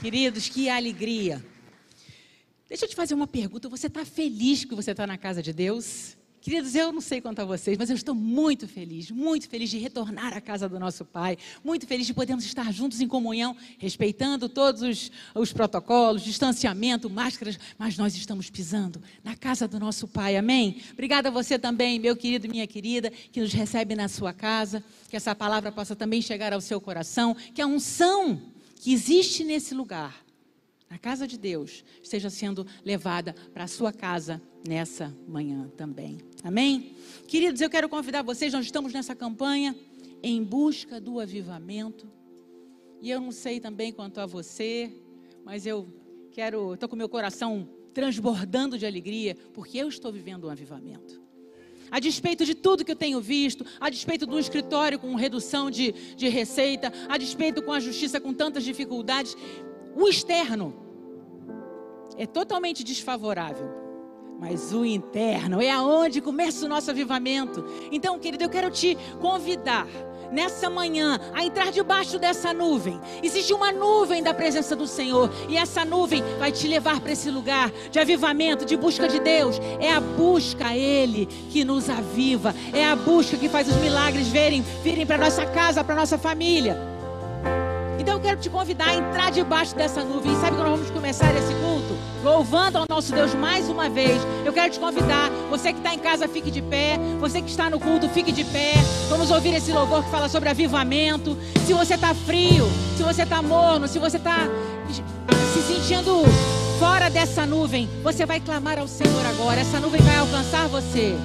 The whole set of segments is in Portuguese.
Queridos, que alegria. Deixa eu te fazer uma pergunta. Você está feliz que você está na casa de Deus? Queridos, eu não sei quanto a vocês, mas eu estou muito feliz, muito feliz de retornar à casa do nosso Pai, muito feliz de podermos estar juntos em comunhão, respeitando todos os, os protocolos, distanciamento, máscaras, mas nós estamos pisando na casa do nosso Pai, amém? Obrigada a você também, meu querido e minha querida, que nos recebe na sua casa, que essa palavra possa também chegar ao seu coração, que a unção que existe nesse lugar, na casa de Deus, esteja sendo levada para a sua casa nessa manhã também. Amém? Queridos, eu quero convidar vocês, nós estamos nessa campanha em busca do avivamento. E eu não sei também quanto a você, mas eu quero, estou com meu coração transbordando de alegria, porque eu estou vivendo um avivamento. A despeito de tudo que eu tenho visto, a despeito de um escritório com redução de, de receita, a despeito com a justiça com tantas dificuldades, o externo é totalmente desfavorável. Mas o interno é aonde começa o nosso avivamento. Então, querido, eu quero te convidar nessa manhã a entrar debaixo dessa nuvem. Existe uma nuvem da presença do Senhor e essa nuvem vai te levar para esse lugar de avivamento, de busca de Deus. É a busca a Ele que nos aviva, é a busca que faz os milagres virem, virem para nossa casa, para nossa família. Então eu quero te convidar a entrar debaixo dessa nuvem. E sabe que nós vamos começar esse culto? Louvando ao nosso Deus mais uma vez. Eu quero te convidar. Você que está em casa, fique de pé. Você que está no culto, fique de pé. Vamos ouvir esse louvor que fala sobre avivamento. Se você está frio, se você está morno, se você está se sentindo fora dessa nuvem, você vai clamar ao Senhor agora. Essa nuvem vai alcançar você.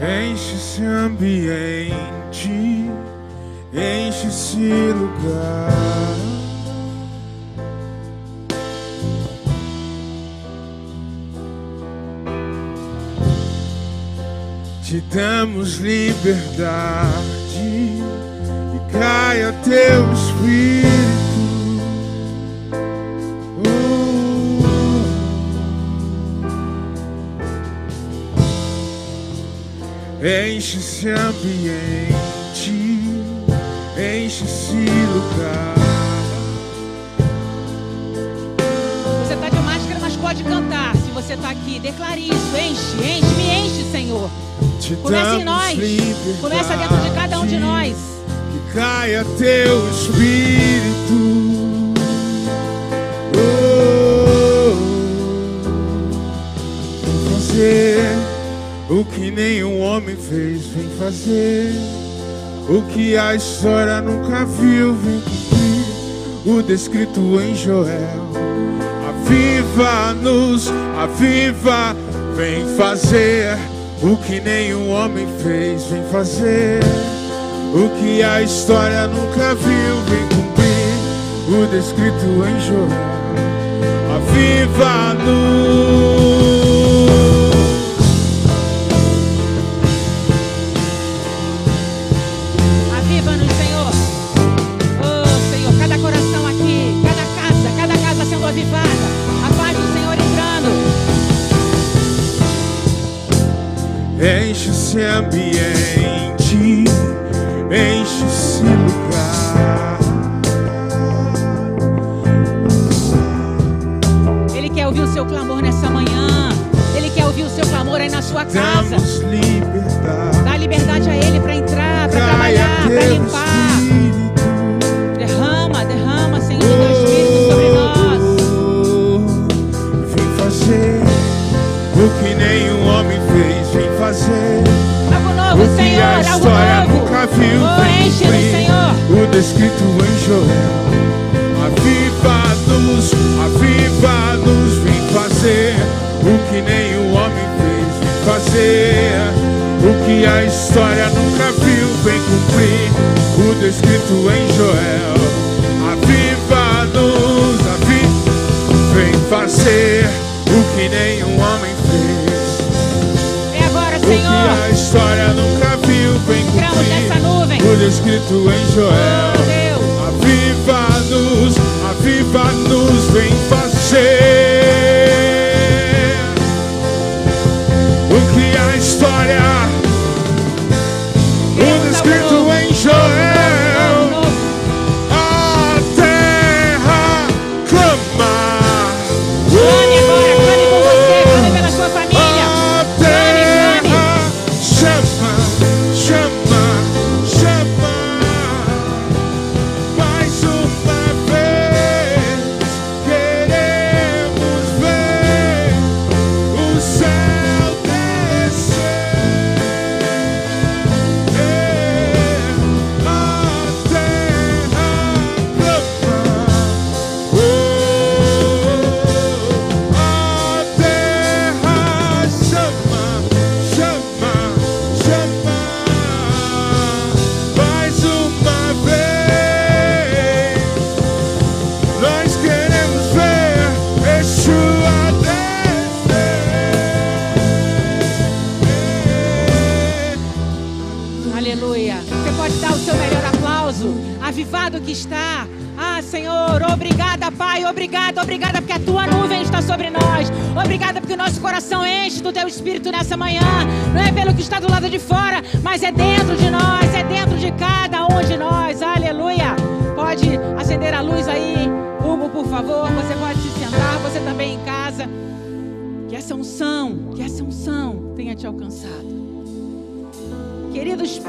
Enche esse ambiente, enche esse lugar. Te damos liberdade e caia teu espírito. Enche esse ambiente, enche esse lugar. Você está aqui, declare isso. Enche, enche, me enche, Senhor. Começa em nós. Começa dentro de cada um de nós. Que caia teu espírito. Oh, fazer o que nenhum homem fez, vem fazer. O que a história nunca viu, vem cumprir. O descrito em Joel. Aviva-nos, aviva, vem fazer. O que nenhum homem fez, vem fazer. O que a história nunca viu, vem cumprir. O descrito em Joel. Aviva-nos. Ambiente, enche esse lugar. Ele quer ouvir o seu clamor nessa manhã. Ele quer ouvir o seu clamor aí na sua casa. Dá liberdade a Ele para entrar, para trabalhar, para limpar. Descrito em Joel. Aviva-nos, aviva-nos, vem fazer o que nenhum homem fez, vem fazer o que a história nunca viu, vem cumprir. O descrito em Joel. Aviva-nos, aviva, vem fazer o que nenhum homem fez. É agora, O que Senhor. a história nunca viu, vem cumprir. nuvem. O descrito em Joel. Vem fazer. O que a história, Que essa unção, que essa unção tenha te alcançado. Queridos,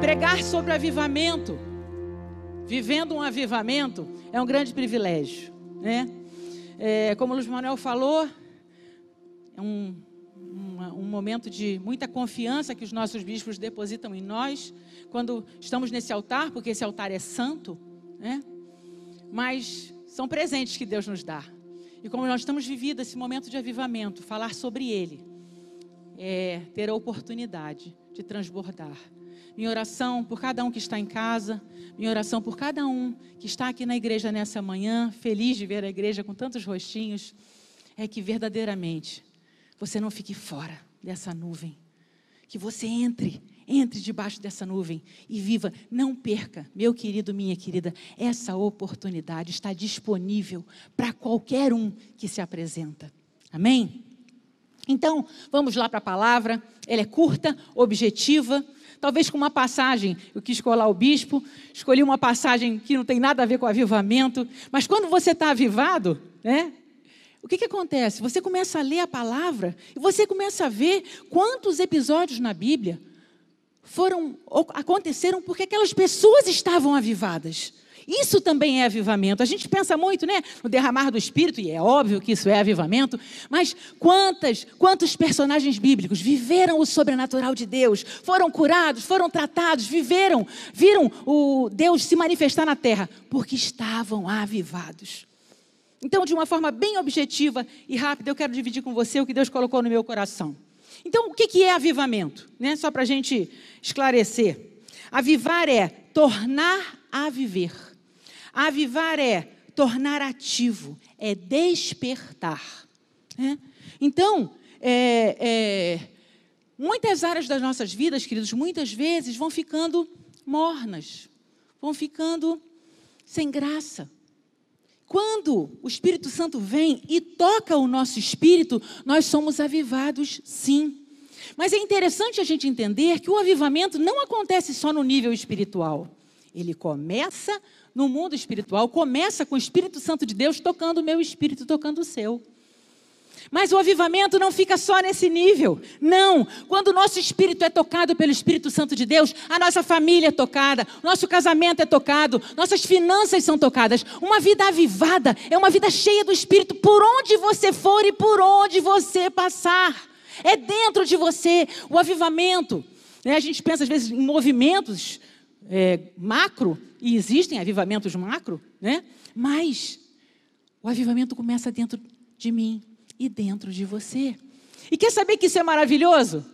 pregar sobre avivamento vivendo um avivamento é um grande privilégio, né? É, como o Luiz Manuel falou, é um, um momento de muita confiança que os nossos bispos depositam em nós quando estamos nesse altar, porque esse altar é santo, né? Mas são presentes que Deus nos dá. E como nós estamos vivendo esse momento de avivamento, falar sobre ele é ter a oportunidade de transbordar minha oração por cada um que está em casa, minha oração por cada um que está aqui na igreja nessa manhã, feliz de ver a igreja com tantos rostinhos, é que verdadeiramente você não fique fora dessa nuvem. Que você entre, entre debaixo dessa nuvem e viva. Não perca, meu querido, minha querida, essa oportunidade está disponível para qualquer um que se apresenta. Amém? Então, vamos lá para a palavra. Ela é curta, objetiva talvez com uma passagem, eu quis colar o bispo, escolhi uma passagem que não tem nada a ver com avivamento, mas quando você está avivado, né? O que, que acontece? Você começa a ler a palavra e você começa a ver quantos episódios na Bíblia foram aconteceram porque aquelas pessoas estavam avivadas. Isso também é avivamento. A gente pensa muito, né, no derramar do Espírito, e é óbvio que isso é avivamento, mas quantas, quantos personagens bíblicos viveram o sobrenatural de Deus, foram curados, foram tratados, viveram, viram o Deus se manifestar na terra, porque estavam avivados. Então, de uma forma bem objetiva e rápida, eu quero dividir com você o que Deus colocou no meu coração. Então, o que é avivamento? Né? Só para a gente esclarecer. Avivar é tornar a viver. Avivar é tornar ativo, é despertar. Né? Então, é, é, muitas áreas das nossas vidas, queridos, muitas vezes vão ficando mornas, vão ficando sem graça. Quando o Espírito Santo vem e toca o nosso espírito, nós somos avivados, sim. Mas é interessante a gente entender que o avivamento não acontece só no nível espiritual. Ele começa no mundo espiritual, começa com o Espírito Santo de Deus tocando o meu espírito, tocando o seu. Mas o avivamento não fica só nesse nível. Não. Quando o nosso espírito é tocado pelo Espírito Santo de Deus, a nossa família é tocada, nosso casamento é tocado, nossas finanças são tocadas. Uma vida avivada é uma vida cheia do Espírito por onde você for e por onde você passar. É dentro de você o avivamento. Né? A gente pensa às vezes em movimentos é, macro, e existem avivamentos macro, né? mas o avivamento começa dentro de mim e dentro de você. E quer saber que isso é maravilhoso?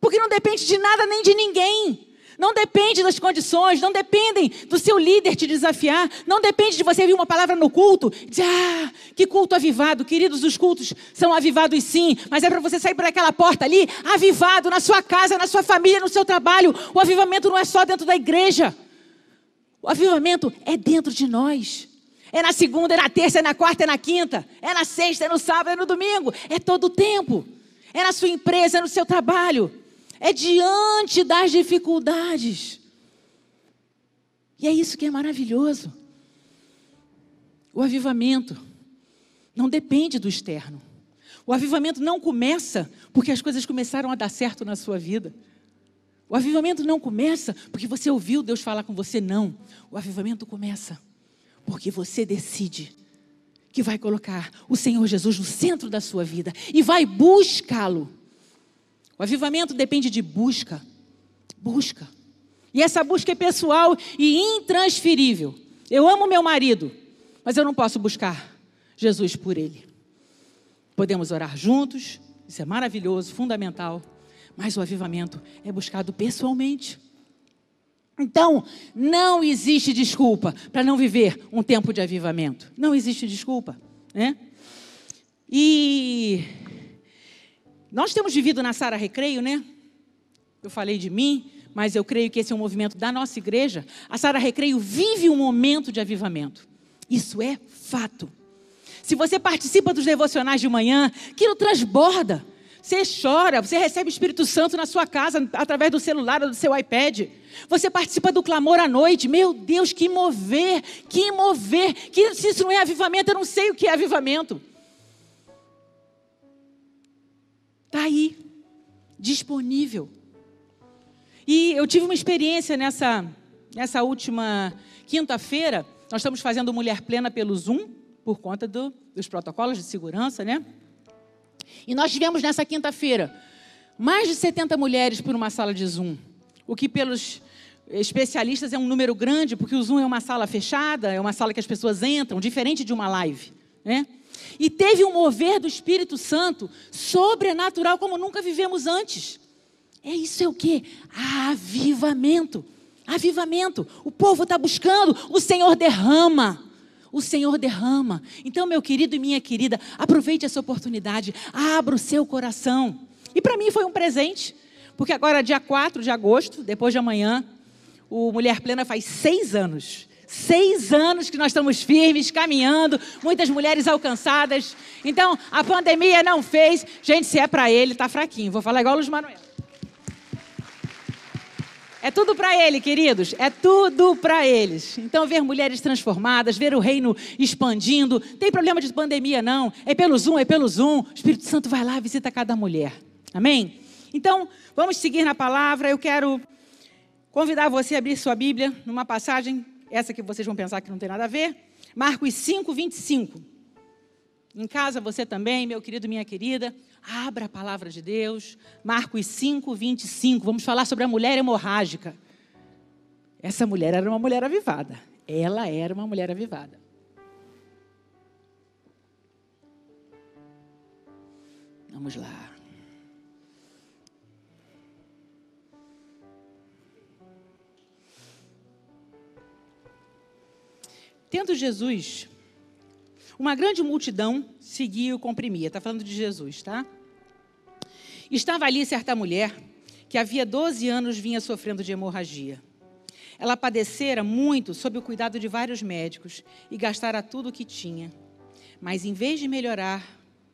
Porque não depende de nada nem de ninguém. Não depende das condições, não dependem do seu líder te desafiar, não depende de você ouvir uma palavra no culto, de ah, que culto avivado. Queridos, os cultos são avivados sim, mas é para você sair por aquela porta ali, avivado na sua casa, na sua família, no seu trabalho. O avivamento não é só dentro da igreja. O avivamento é dentro de nós. É na segunda, é na terça, é na quarta, é na quinta, é na sexta, é no sábado, é no domingo, é todo o tempo. É na sua empresa, é no seu trabalho é diante das dificuldades. E é isso que é maravilhoso. O avivamento não depende do externo. O avivamento não começa porque as coisas começaram a dar certo na sua vida. O avivamento não começa porque você ouviu Deus falar com você, não. O avivamento começa porque você decide que vai colocar o Senhor Jesus no centro da sua vida e vai buscá-lo. O avivamento depende de busca. Busca. E essa busca é pessoal e intransferível. Eu amo meu marido, mas eu não posso buscar Jesus por ele. Podemos orar juntos, isso é maravilhoso, fundamental, mas o avivamento é buscado pessoalmente. Então, não existe desculpa para não viver um tempo de avivamento. Não existe desculpa, né? E nós temos vivido na Sara Recreio, né? Eu falei de mim, mas eu creio que esse é um movimento da nossa igreja. A Sara Recreio vive um momento de avivamento. Isso é fato. Se você participa dos devocionais de manhã, aquilo transborda. Você chora, você recebe o Espírito Santo na sua casa através do celular ou do seu iPad. Você participa do clamor à noite. Meu Deus, que mover, que mover. Que, se isso não é avivamento, eu não sei o que é avivamento. Está aí, disponível. E eu tive uma experiência nessa, nessa última quinta-feira. Nós estamos fazendo Mulher Plena pelo Zoom, por conta do, dos protocolos de segurança, né? E nós tivemos nessa quinta-feira mais de 70 mulheres por uma sala de Zoom, o que pelos especialistas é um número grande, porque o Zoom é uma sala fechada, é uma sala que as pessoas entram, diferente de uma live, né? E teve um mover do Espírito Santo sobrenatural como nunca vivemos antes. É isso é o que? Avivamento. Avivamento. O povo está buscando, o Senhor derrama. O Senhor derrama. Então, meu querido e minha querida, aproveite essa oportunidade, abra o seu coração. E para mim foi um presente, porque agora, dia 4 de agosto, depois de amanhã, o Mulher Plena faz seis anos. Seis anos que nós estamos firmes, caminhando, muitas mulheres alcançadas. Então, a pandemia não fez. Gente, se é para ele, está fraquinho. Vou falar igual o Luiz Manuel. É tudo para ele, queridos. É tudo para eles. Então, ver mulheres transformadas, ver o reino expandindo. Tem problema de pandemia, não. É pelo Zoom, é pelo Zoom. O Espírito Santo vai lá, visita cada mulher. Amém? Então, vamos seguir na palavra. Eu quero convidar você a abrir sua Bíblia numa passagem, essa que vocês vão pensar que não tem nada a ver. Marcos 5, 25. Em casa, você também, meu querido, minha querida. Abra a palavra de Deus, Marcos 5, 25. Vamos falar sobre a mulher hemorrágica. Essa mulher era uma mulher avivada. Ela era uma mulher avivada. Vamos lá. Tendo Jesus, uma grande multidão seguia e o comprimia. Está falando de Jesus, tá? Estava ali certa mulher que havia 12 anos vinha sofrendo de hemorragia. Ela padecera muito sob o cuidado de vários médicos e gastara tudo o que tinha. Mas em vez de melhorar,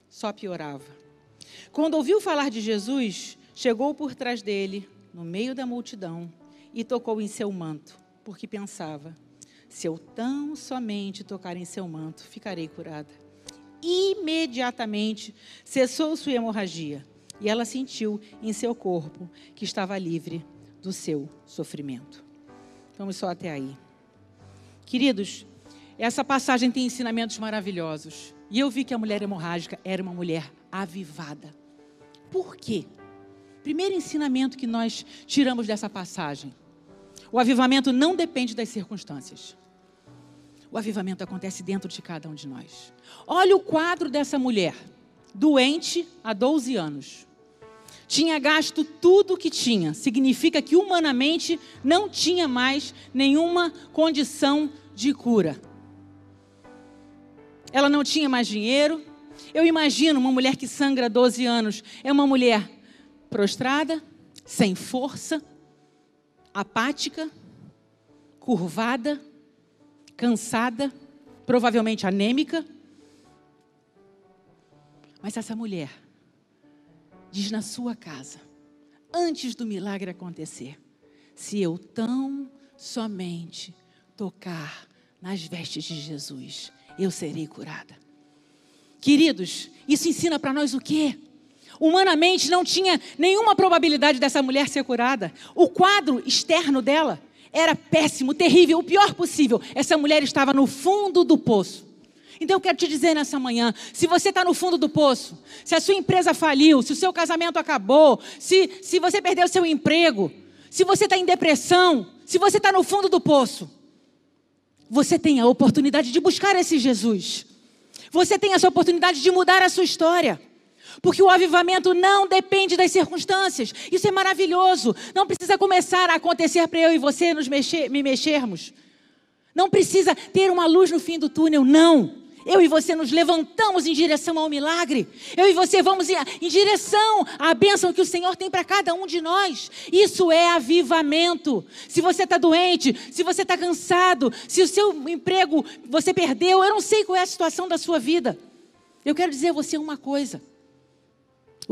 só piorava. Quando ouviu falar de Jesus, chegou por trás dele, no meio da multidão, e tocou em seu manto, porque pensava: se eu tão somente tocar em seu manto, ficarei curada. Imediatamente cessou sua hemorragia e ela sentiu em seu corpo que estava livre do seu sofrimento. Vamos só até aí. Queridos, essa passagem tem ensinamentos maravilhosos. E eu vi que a mulher hemorrágica era uma mulher avivada. Por quê? Primeiro ensinamento que nós tiramos dessa passagem: o avivamento não depende das circunstâncias. O avivamento acontece dentro de cada um de nós. Olha o quadro dessa mulher, doente há 12 anos tinha gasto tudo o que tinha. Significa que humanamente não tinha mais nenhuma condição de cura. Ela não tinha mais dinheiro. Eu imagino uma mulher que sangra 12 anos. É uma mulher prostrada, sem força, apática, curvada, cansada, provavelmente anêmica. Mas essa mulher diz na sua casa, antes do milagre acontecer: se eu tão somente tocar nas vestes de Jesus, eu serei curada. Queridos, isso ensina para nós o quê? Humanamente não tinha nenhuma probabilidade dessa mulher ser curada. O quadro externo dela era péssimo, terrível, o pior possível. Essa mulher estava no fundo do poço. Então eu quero te dizer nessa manhã: se você está no fundo do poço, se a sua empresa faliu, se o seu casamento acabou, se, se você perdeu seu emprego, se você está em depressão, se você está no fundo do poço, você tem a oportunidade de buscar esse Jesus. Você tem essa oportunidade de mudar a sua história. Porque o avivamento não depende das circunstâncias. Isso é maravilhoso. Não precisa começar a acontecer para eu e você nos mexer, me mexermos. Não precisa ter uma luz no fim do túnel, não. Eu e você nos levantamos em direção ao milagre. Eu e você vamos em, direção à bênção que o Senhor tem para cada um de nós. Isso é avivamento. Se você está doente, se você está cansado, se o seu emprego você perdeu, eu não sei qual é a situação da sua vida. Eu quero dizer a você uma coisa.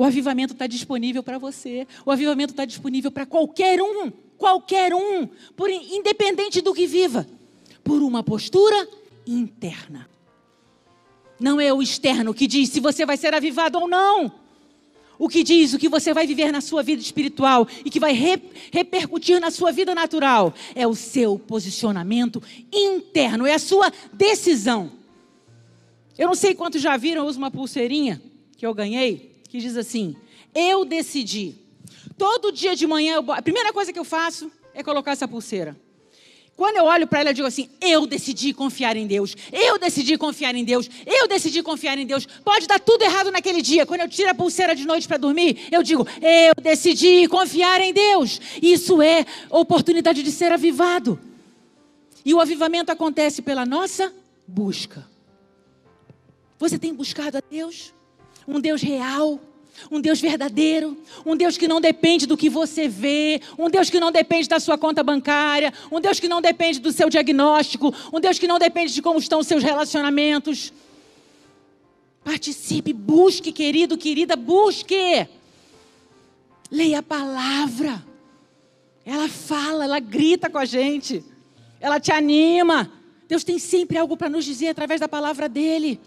O avivamento está disponível para você. O avivamento está disponível para qualquer um. Qualquer um. Por, independente do que viva. Por uma postura interna. Não é o externo que diz se você vai ser avivado ou não. O que diz o que você vai viver na sua vida espiritual e que vai re, repercutir na sua vida natural é o seu posicionamento interno, é a sua decisão. Eu não sei quantos já viram, eu uso uma pulseirinha que eu ganhei, que diz assim: Eu decidi. Todo dia de manhã, eu, a primeira coisa que eu faço é colocar essa pulseira. Quando eu olho para ela, eu digo assim: eu decidi confiar em Deus, eu decidi confiar em Deus, eu decidi confiar em Deus. Pode dar tudo errado naquele dia. Quando eu tiro a pulseira de noite para dormir, eu digo: eu decidi confiar em Deus. Isso é oportunidade de ser avivado. E o avivamento acontece pela nossa busca. Você tem buscado a Deus? Um Deus real, um Deus verdadeiro, um Deus que não depende do que você vê, um Deus que não depende da sua conta bancária, um Deus que não depende do seu diagnóstico, um Deus que não depende de como estão os seus relacionamentos. Participe, busque, querido, querida, busque. Leia a palavra. Ela fala, ela grita com a gente. Ela te anima. Deus tem sempre algo para nos dizer através da palavra dele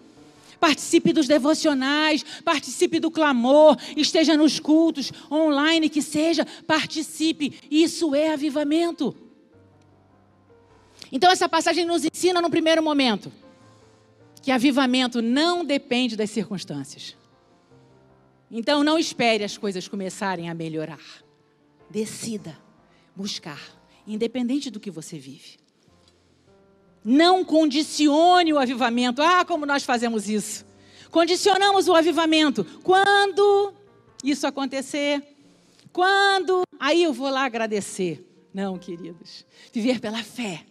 participe dos devocionais, participe do clamor, esteja nos cultos, online que seja, participe. Isso é avivamento. Então, essa passagem nos ensina no primeiro momento que avivamento não depende das circunstâncias. Então, não espere as coisas começarem a melhorar. Decida buscar, independente do que você vive. Não condicione o avivamento. Ah, como nós fazemos isso. Condicionamos o avivamento. Quando isso acontecer, quando, aí eu vou lá agradecer. Não, queridos. Viver pela fé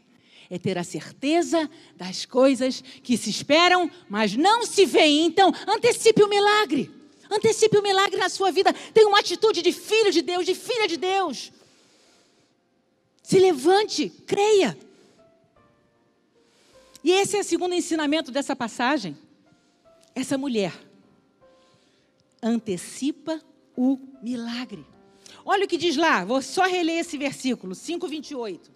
é ter a certeza das coisas que se esperam, mas não se veem. Então, antecipe o milagre. Antecipe o milagre na sua vida. Tenha uma atitude de filho de Deus, de filha de Deus. Se levante, creia. E esse é o segundo ensinamento dessa passagem. Essa mulher antecipa o milagre. Olha o que diz lá, vou só reler esse versículo, 5:28.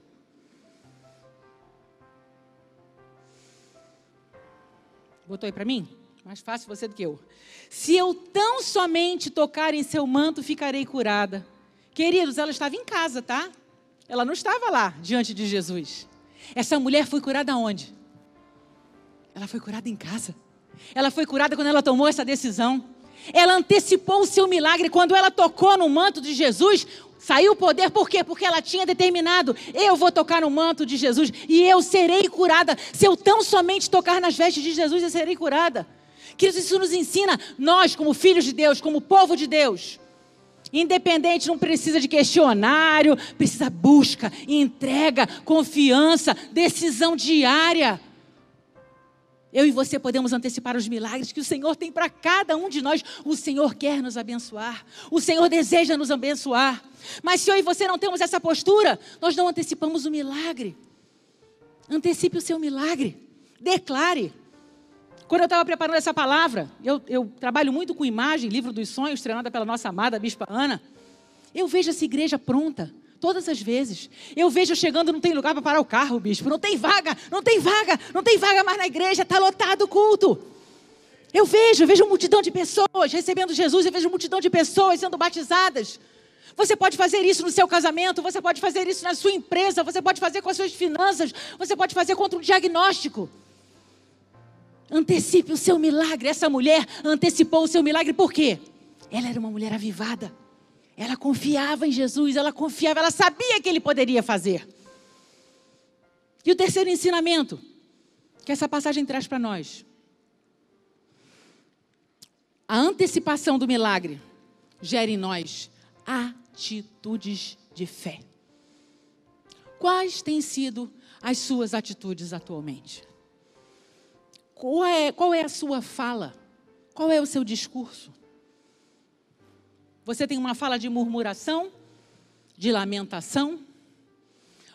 Botou aí para mim? Mais fácil você do que eu. Se eu tão somente tocar em seu manto, ficarei curada. Queridos, ela estava em casa, tá? Ela não estava lá diante de Jesus. Essa mulher foi curada onde? Ela foi curada em casa. Ela foi curada quando ela tomou essa decisão. Ela antecipou o seu milagre quando ela tocou no manto de Jesus. Saiu o poder, por quê? Porque ela tinha determinado: eu vou tocar no manto de Jesus e eu serei curada. Se eu tão somente tocar nas vestes de Jesus, eu serei curada. Queridos, isso nos ensina, nós, como filhos de Deus, como povo de Deus, Independente, não precisa de questionário, precisa busca, entrega, confiança, decisão diária. Eu e você podemos antecipar os milagres que o Senhor tem para cada um de nós. O Senhor quer nos abençoar. O Senhor deseja nos abençoar. Mas se eu e você não temos essa postura, nós não antecipamos o milagre. Antecipe o seu milagre. Declare. Quando eu estava preparando essa palavra, eu, eu, trabalho muito com imagem, livro dos sonhos, treinada pela nossa amada Bispa Ana. Eu vejo essa igreja pronta Todas as vezes. Eu vejo chegando, não tem lugar para parar o carro, bispo. Não tem vaga, não tem vaga, não tem vaga mais na igreja, está lotado o culto. Eu vejo, eu vejo multidão de pessoas recebendo Jesus, eu vejo multidão de pessoas sendo batizadas. Você pode fazer isso no seu casamento, você pode fazer isso na sua empresa, você pode fazer com as suas finanças, você pode fazer contra um diagnóstico. Antecipe o seu milagre. Essa mulher antecipou o seu milagre, por quê? Ela era uma mulher avivada. Ela confiava em Jesus, ela confiava, ela sabia que ele poderia fazer. E o terceiro ensinamento que essa passagem traz para nós: a antecipação do milagre gera em nós atitudes de fé. Quais têm sido as suas atitudes atualmente? Qual é, qual é a sua fala? Qual é o seu discurso? Você tem uma fala de murmuração, de lamentação?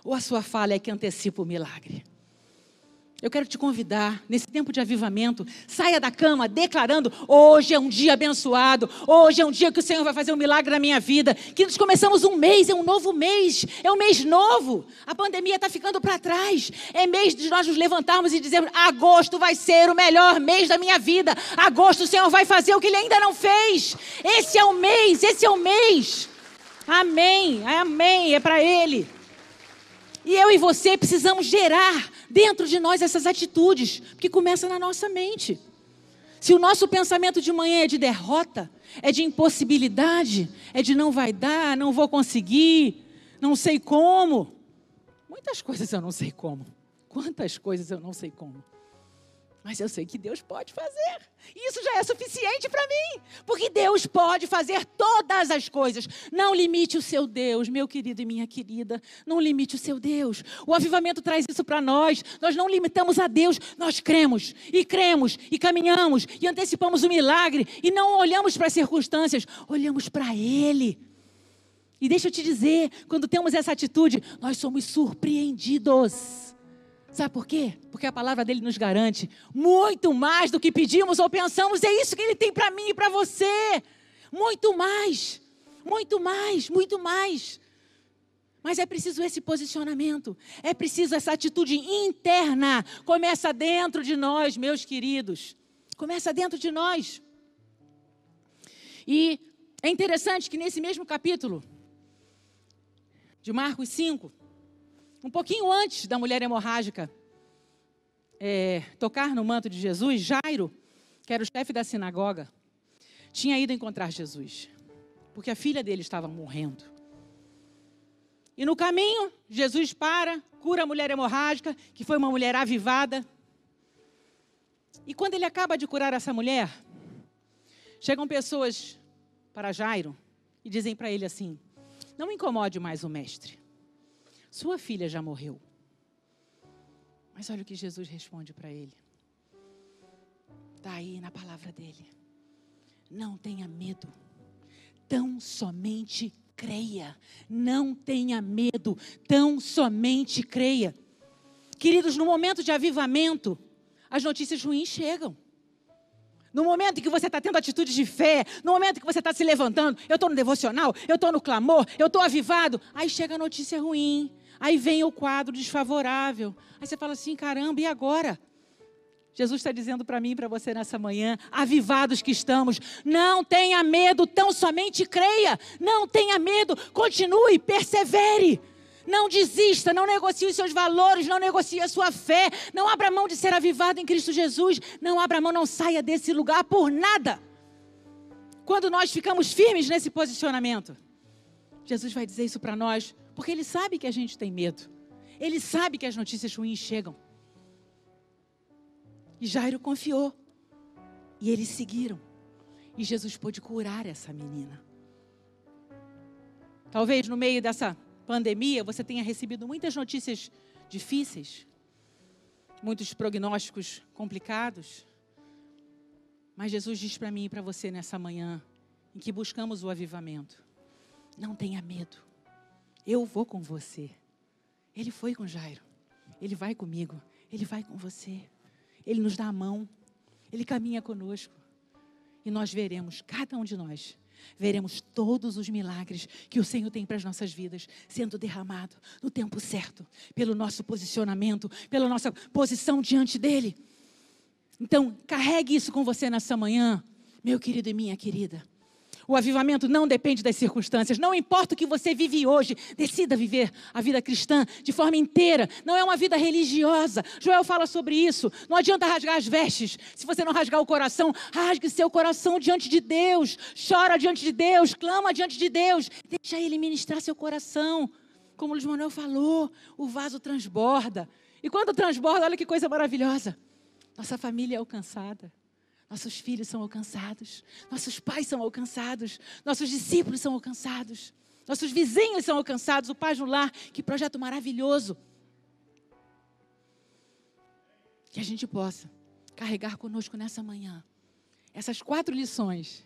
Ou a sua fala é que antecipa o milagre? Eu quero te convidar, nesse tempo de avivamento, saia da cama declarando: hoje é um dia abençoado, hoje é um dia que o Senhor vai fazer um milagre na minha vida. Que nós começamos um mês, é um novo mês, é um mês novo. A pandemia está ficando para trás. É mês de nós nos levantarmos e dizermos: agosto vai ser o melhor mês da minha vida. Agosto o Senhor vai fazer o que ele ainda não fez. Esse é o mês, esse é o mês. Amém, amém, é para Ele. E eu e você precisamos gerar dentro de nós essas atitudes, que começa na nossa mente. Se o nosso pensamento de manhã é de derrota, é de impossibilidade, é de não vai dar, não vou conseguir, não sei como. Muitas coisas eu não sei como. Quantas coisas eu não sei como. Mas eu sei que Deus pode fazer. Isso já é suficiente para mim. Porque Deus pode fazer todas as coisas. Não limite o seu Deus, meu querido e minha querida. Não limite o seu Deus. O avivamento traz isso para nós. Nós não limitamos a Deus. Nós cremos e cremos e caminhamos e antecipamos o milagre. E não olhamos para as circunstâncias, olhamos para Ele. E deixa eu te dizer: quando temos essa atitude, nós somos surpreendidos. Sabe por quê? Porque a palavra dele nos garante muito mais do que pedimos ou pensamos. É isso que ele tem para mim e para você. Muito mais. Muito mais, muito mais. Mas é preciso esse posicionamento, é preciso essa atitude interna. Começa dentro de nós, meus queridos. Começa dentro de nós. E é interessante que nesse mesmo capítulo de Marcos 5, um pouquinho antes da mulher hemorrágica é, tocar no manto de Jesus, Jairo, que era o chefe da sinagoga, tinha ido encontrar Jesus, porque a filha dele estava morrendo. E no caminho, Jesus para, cura a mulher hemorrágica, que foi uma mulher avivada. E quando ele acaba de curar essa mulher, chegam pessoas para Jairo e dizem para ele assim: Não incomode mais o mestre. Sua filha já morreu. Mas olha o que Jesus responde para ele. Está aí na palavra dele. Não tenha medo. Tão somente creia. Não tenha medo. Tão somente creia. Queridos, no momento de avivamento, as notícias ruins chegam. No momento em que você está tendo atitudes de fé, no momento em que você está se levantando, eu estou no devocional, eu estou no clamor, eu estou avivado, aí chega a notícia ruim. Aí vem o quadro desfavorável. Aí você fala assim: caramba, e agora? Jesus está dizendo para mim e para você nessa manhã, avivados que estamos, não tenha medo, tão somente creia, não tenha medo, continue, persevere. Não desista, não negocie os seus valores, não negocie a sua fé, não abra mão de ser avivado em Cristo Jesus, não abra mão, não saia desse lugar por nada. Quando nós ficamos firmes nesse posicionamento, Jesus vai dizer isso para nós porque ele sabe que a gente tem medo. Ele sabe que as notícias ruins chegam. E Jairo confiou. E eles seguiram. E Jesus pôde curar essa menina. Talvez no meio dessa pandemia você tenha recebido muitas notícias difíceis, muitos prognósticos complicados. Mas Jesus diz para mim e para você nessa manhã, em que buscamos o avivamento: não tenha medo. Eu vou com você. Ele foi com Jairo. Ele vai comigo. Ele vai com você. Ele nos dá a mão. Ele caminha conosco. E nós veremos, cada um de nós, veremos todos os milagres que o Senhor tem para as nossas vidas sendo derramado no tempo certo, pelo nosso posicionamento, pela nossa posição diante dEle. Então, carregue isso com você nessa manhã, meu querido e minha querida. O avivamento não depende das circunstâncias. Não importa o que você vive hoje, decida viver a vida cristã de forma inteira. Não é uma vida religiosa. Joel fala sobre isso. Não adianta rasgar as vestes. Se você não rasgar o coração, rasgue seu coração diante de Deus. Chora diante de Deus, clama diante de Deus. Deixa ele ministrar seu coração. Como Luiz Manuel falou, o vaso transborda. E quando transborda, olha que coisa maravilhosa. Nossa família é alcançada. Nossos filhos são alcançados, nossos pais são alcançados, nossos discípulos são alcançados, nossos vizinhos são alcançados. O Paz no Lar, que projeto maravilhoso. Que a gente possa carregar conosco nessa manhã. Essas quatro lições.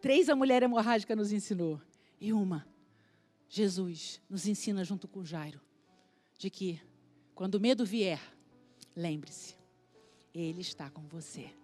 Três a mulher hemorrágica nos ensinou. E uma, Jesus nos ensina junto com Jairo. De que quando o medo vier, lembre-se, Ele está com você.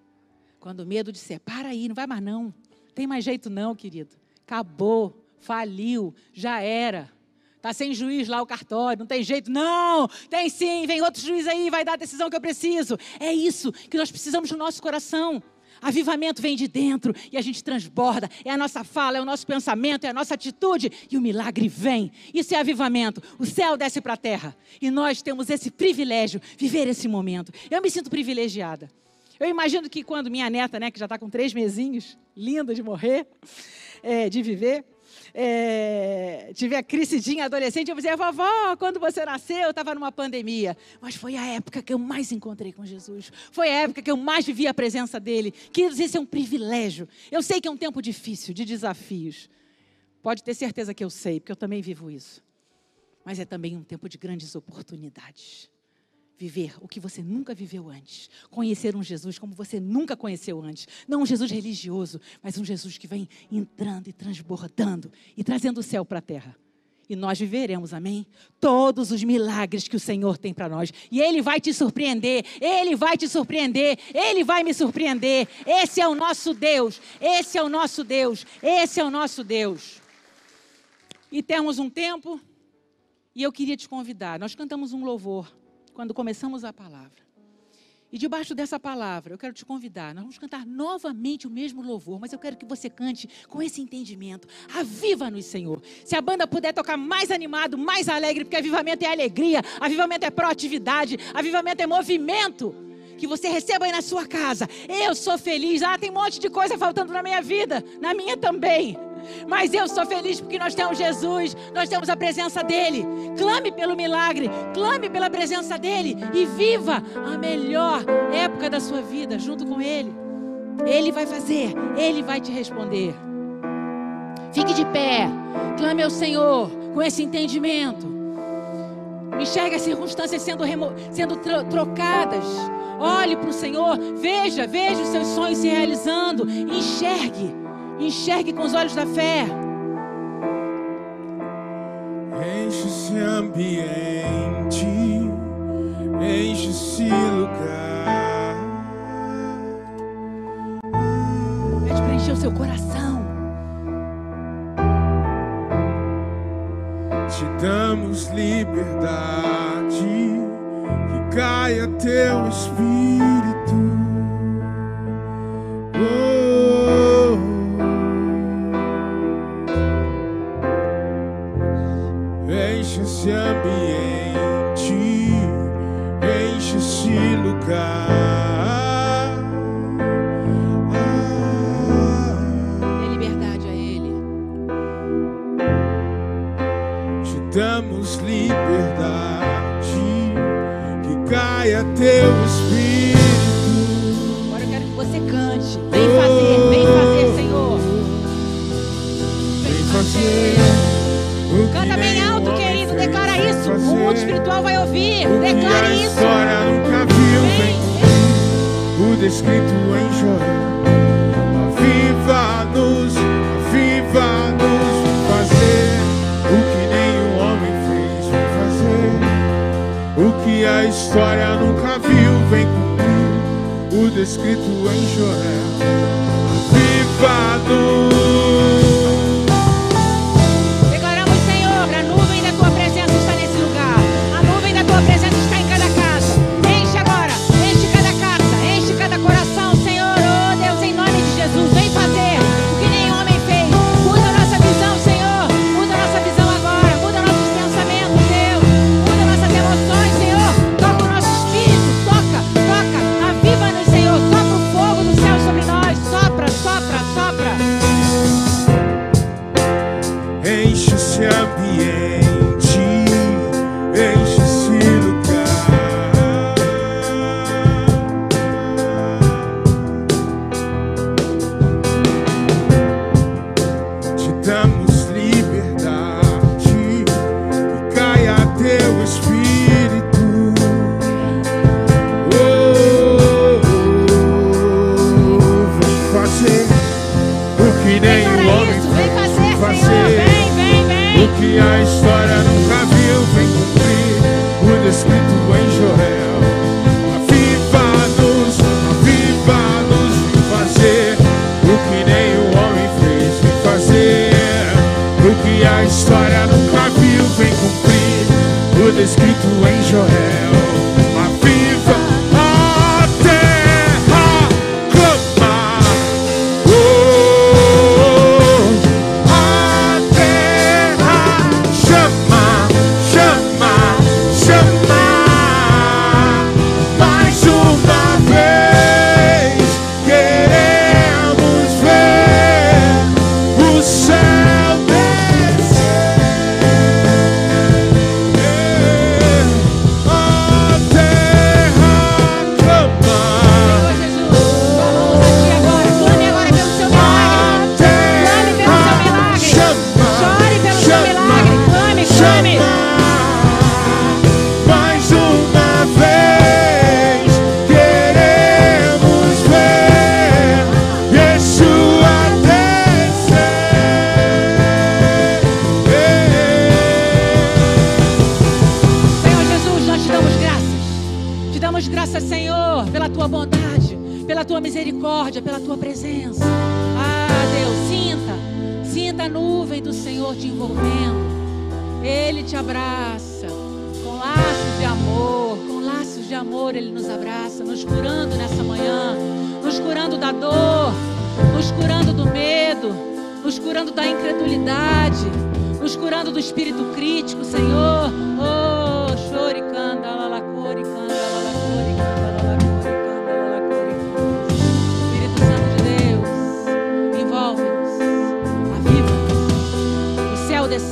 Quando o medo disser, para aí, não vai mais não. Tem mais jeito não, querido. Acabou, faliu, já era. Está sem juiz lá o cartório, não tem jeito. Não, tem sim, vem outro juiz aí, vai dar a decisão que eu preciso. É isso que nós precisamos no nosso coração. Avivamento vem de dentro e a gente transborda. É a nossa fala, é o nosso pensamento, é a nossa atitude e o milagre vem. Isso é avivamento. O céu desce para a terra e nós temos esse privilégio, viver esse momento. Eu me sinto privilegiada. Eu imagino que quando minha neta, né, que já está com três mesinhos, linda de morrer, é, de viver, é, tive a crescidinha adolescente, eu dizia, vovó, quando você nasceu, eu estava numa pandemia. Mas foi a época que eu mais encontrei com Jesus. Foi a época que eu mais vivi a presença dele. Queridos, esse é um privilégio. Eu sei que é um tempo difícil, de desafios. Pode ter certeza que eu sei, porque eu também vivo isso. Mas é também um tempo de grandes oportunidades viver o que você nunca viveu antes. Conhecer um Jesus como você nunca conheceu antes. Não um Jesus religioso, mas um Jesus que vem entrando e transbordando e trazendo o céu para a terra. E nós viveremos, amém? Todos os milagres que o Senhor tem para nós. E Ele vai te surpreender, Ele vai te surpreender, Ele vai me surpreender. Esse é o nosso Deus, esse é o nosso Deus, esse é o nosso Deus. E temos um tempo, e eu queria te convidar. Nós cantamos um louvor quando começamos a palavra. E debaixo dessa palavra, eu quero te convidar. Nós vamos cantar novamente o mesmo louvor, mas eu quero que você cante com esse entendimento. Aviva-nos, Senhor. Se a banda puder tocar mais animado, mais alegre, porque avivamento é alegria, avivamento é proatividade, avivamento é movimento. Que você receba aí na sua casa. Eu sou feliz. Ah, tem um monte de coisa faltando na minha vida, na minha também. Mas eu sou feliz porque nós temos Jesus, nós temos a presença dEle. Clame pelo milagre, clame pela presença dEle e viva a melhor época da sua vida junto com Ele. Ele vai fazer, Ele vai te responder. Fique de pé, clame ao Senhor com esse entendimento. Enxergue as circunstâncias sendo, sendo tro trocadas. Olhe para o Senhor, veja, veja os seus sonhos se realizando. Enxergue. Enxergue com os olhos da fé. Enche esse ambiente, enche esse lugar. Pede para encher o seu coração. Te damos liberdade, que caia teu espírito. Damos liberdade, que caia teu espírito. Agora eu quero que você cante. Vem fazer, vem fazer, Senhor. Vem fazer. o Canta bem alto, querido. Declara isso. O mundo espiritual vai ouvir. O Declare isso. nunca viu, Vem, vem tudo escrito em Joel. História nunca viu, vem cumprir o descrito em Joel. Aviva-nos.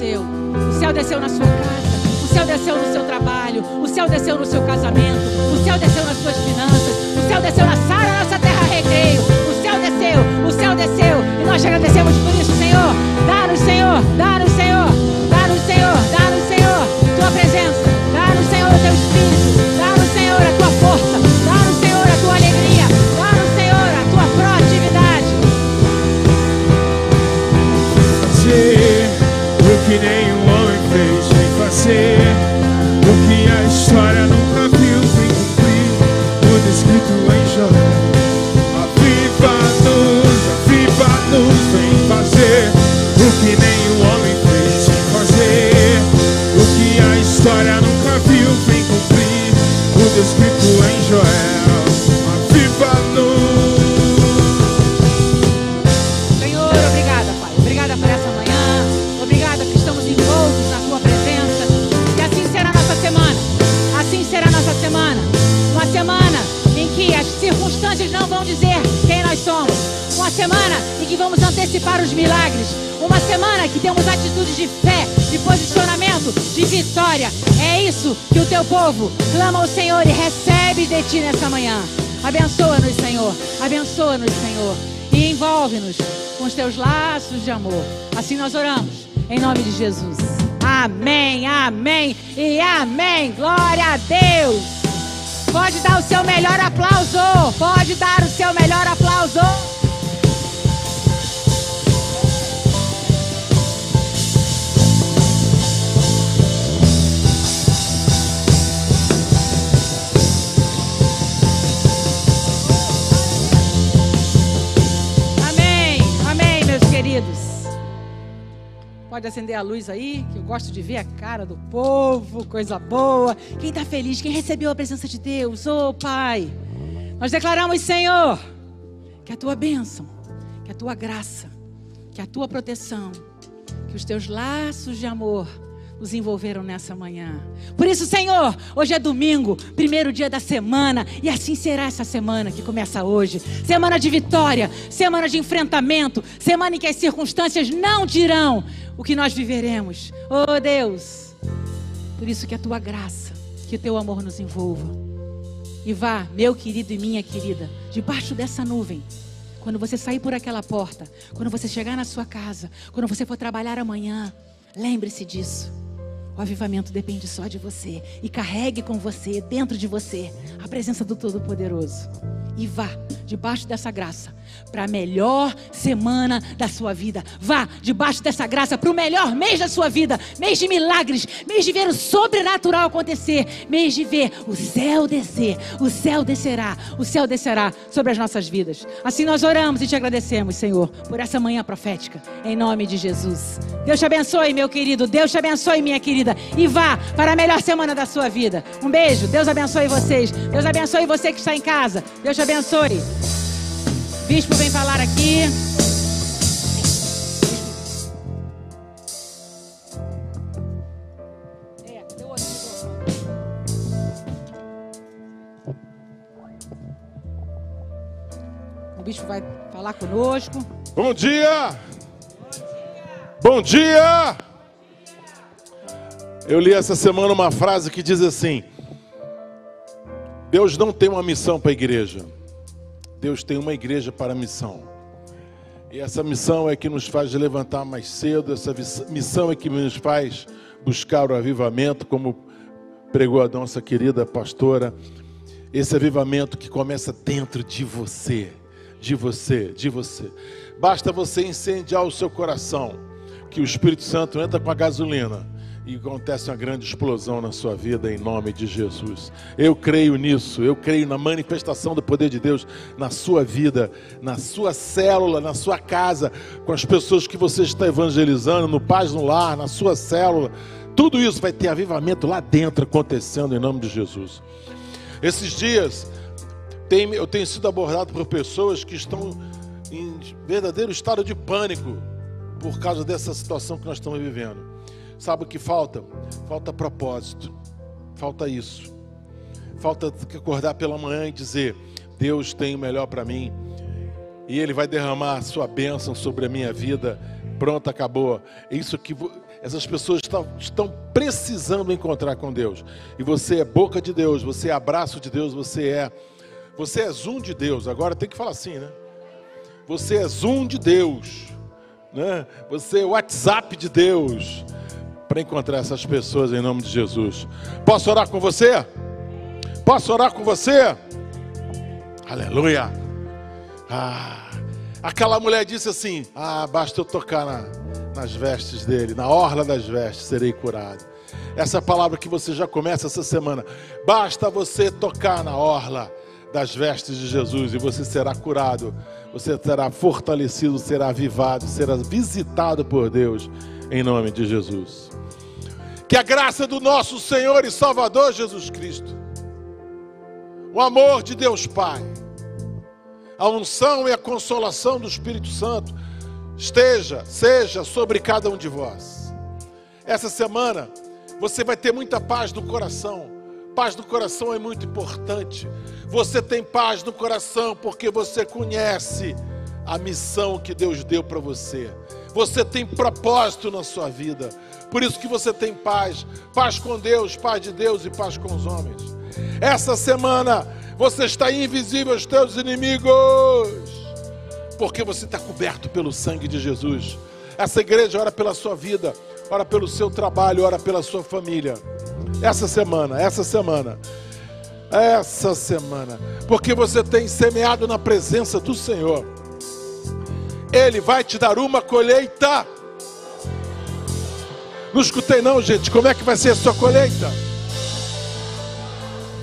Desceu, o céu desceu na sua casa, o céu desceu no seu trabalho, o céu desceu no seu casamento, o céu desceu nas suas finanças, o céu desceu na Sara, nossa terra recreio. O céu desceu, o céu desceu, e nós te agradecemos por isso, Senhor. Dá-nos, Senhor, dá-nos, Senhor, dá-nos, Senhor, dá-nos, Senhor, tua presença, antecipar os milagres. Uma semana que temos atitudes de fé, de posicionamento, de vitória. É isso que o teu povo clama ao Senhor e recebe de ti nessa manhã. Abençoa-nos, Senhor. Abençoa-nos, Senhor. E envolve-nos com os teus laços de amor. Assim nós oramos, em nome de Jesus. Amém, amém e amém. Glória a Deus. Pode dar o seu melhor aplauso. Pode dar o seu melhor aplauso. Pode acender a luz aí, que eu gosto de ver a cara do povo, coisa boa. Quem está feliz, quem recebeu a presença de Deus, ô Pai. Nós declaramos, Senhor, que a tua bênção, que a tua graça, que a tua proteção, que os teus laços de amor nos envolveram nessa manhã. Por isso, Senhor, hoje é domingo, primeiro dia da semana, e assim será essa semana que começa hoje. Semana de vitória, semana de enfrentamento, semana em que as circunstâncias não dirão o que nós viveremos. Oh Deus, por isso que a tua graça, que o teu amor nos envolva. E vá, meu querido e minha querida, debaixo dessa nuvem. Quando você sair por aquela porta, quando você chegar na sua casa, quando você for trabalhar amanhã, lembre-se disso. O avivamento depende só de você. E carregue com você, dentro de você, a presença do Todo-Poderoso. E vá, debaixo dessa graça, para a melhor semana da sua vida. Vá, debaixo dessa graça, para o melhor mês da sua vida. Mês de milagres, mês de ver o sobrenatural acontecer. Mês de ver o céu descer. O céu descerá. O céu descerá sobre as nossas vidas. Assim nós oramos e te agradecemos, Senhor, por essa manhã profética. Em nome de Jesus. Deus te abençoe, meu querido. Deus te abençoe, minha querida. E vá para a melhor semana da sua vida. Um beijo. Deus abençoe vocês. Deus abençoe você que está em casa. Deus te abençoe. Bispo vem falar aqui. O bispo vai falar conosco. Bom dia! Bom dia! Eu li essa semana uma frase que diz assim: Deus não tem uma missão para a igreja, Deus tem uma igreja para a missão. E essa missão é que nos faz levantar mais cedo, essa missão é que nos faz buscar o avivamento, como pregou a nossa querida pastora. Esse avivamento que começa dentro de você, de você, de você. Basta você incendiar o seu coração, que o Espírito Santo entra com a gasolina e acontece uma grande explosão na sua vida em nome de Jesus. Eu creio nisso, eu creio na manifestação do poder de Deus na sua vida, na sua célula, na sua casa, com as pessoas que você está evangelizando, no Paz no Lar, na sua célula. Tudo isso vai ter avivamento lá dentro acontecendo em nome de Jesus. Esses dias eu tenho sido abordado por pessoas que estão em verdadeiro estado de pânico por causa dessa situação que nós estamos vivendo. Sabe o que falta? Falta propósito. Falta isso. Falta acordar pela manhã e dizer: Deus tem o melhor para mim. E Ele vai derramar a sua bênção sobre a minha vida. Pronto, acabou. É isso que essas pessoas estão, precisando encontrar com Deus. E você é boca de Deus, você é abraço de Deus, você é. Você é zoom de Deus. Agora tem que falar assim, né? Você é zoom de Deus. Né? Você é WhatsApp de Deus para encontrar essas pessoas em nome de Jesus. Posso orar com você? Posso orar com você? Aleluia. Ah, aquela mulher disse assim: Ah, basta eu tocar na, nas vestes dele, na orla das vestes, serei curado. Essa palavra que você já começa essa semana. Basta você tocar na orla das vestes de Jesus e você será curado, você será fortalecido, será avivado, será visitado por Deus em nome de Jesus. Que a graça do nosso Senhor e Salvador Jesus Cristo, o amor de Deus Pai, a unção e a consolação do Espírito Santo esteja, seja sobre cada um de vós. Essa semana você vai ter muita paz no coração. Paz no coração é muito importante. Você tem paz no coração porque você conhece a missão que Deus deu para você. Você tem propósito na sua vida. Por isso que você tem paz. Paz com Deus, paz de Deus e paz com os homens. Essa semana você está invisível aos teus inimigos. Porque você está coberto pelo sangue de Jesus. Essa igreja ora pela sua vida, ora pelo seu trabalho, ora pela sua família. Essa semana, essa semana, essa semana, porque você tem semeado na presença do Senhor. Ele vai te dar uma colheita. Não escutei não, gente. Como é que vai ser a sua colheita?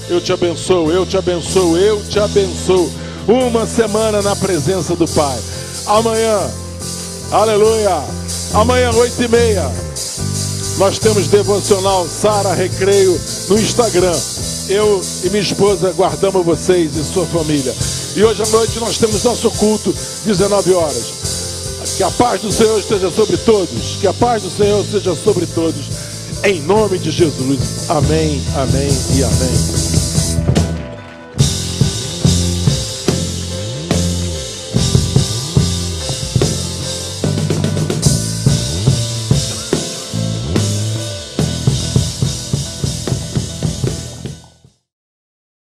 Eu te abençoo, eu te abençoo, eu te abençoo. Uma semana na presença do Pai. Amanhã, aleluia. Amanhã, oito e meia, nós temos devocional Sara Recreio no Instagram. Eu e minha esposa guardamos vocês e sua família. E hoje à noite nós temos nosso culto, 19 horas. Que a paz do Senhor esteja sobre todos. Que a paz do Senhor esteja sobre todos. Em nome de Jesus. Amém, amém e amém.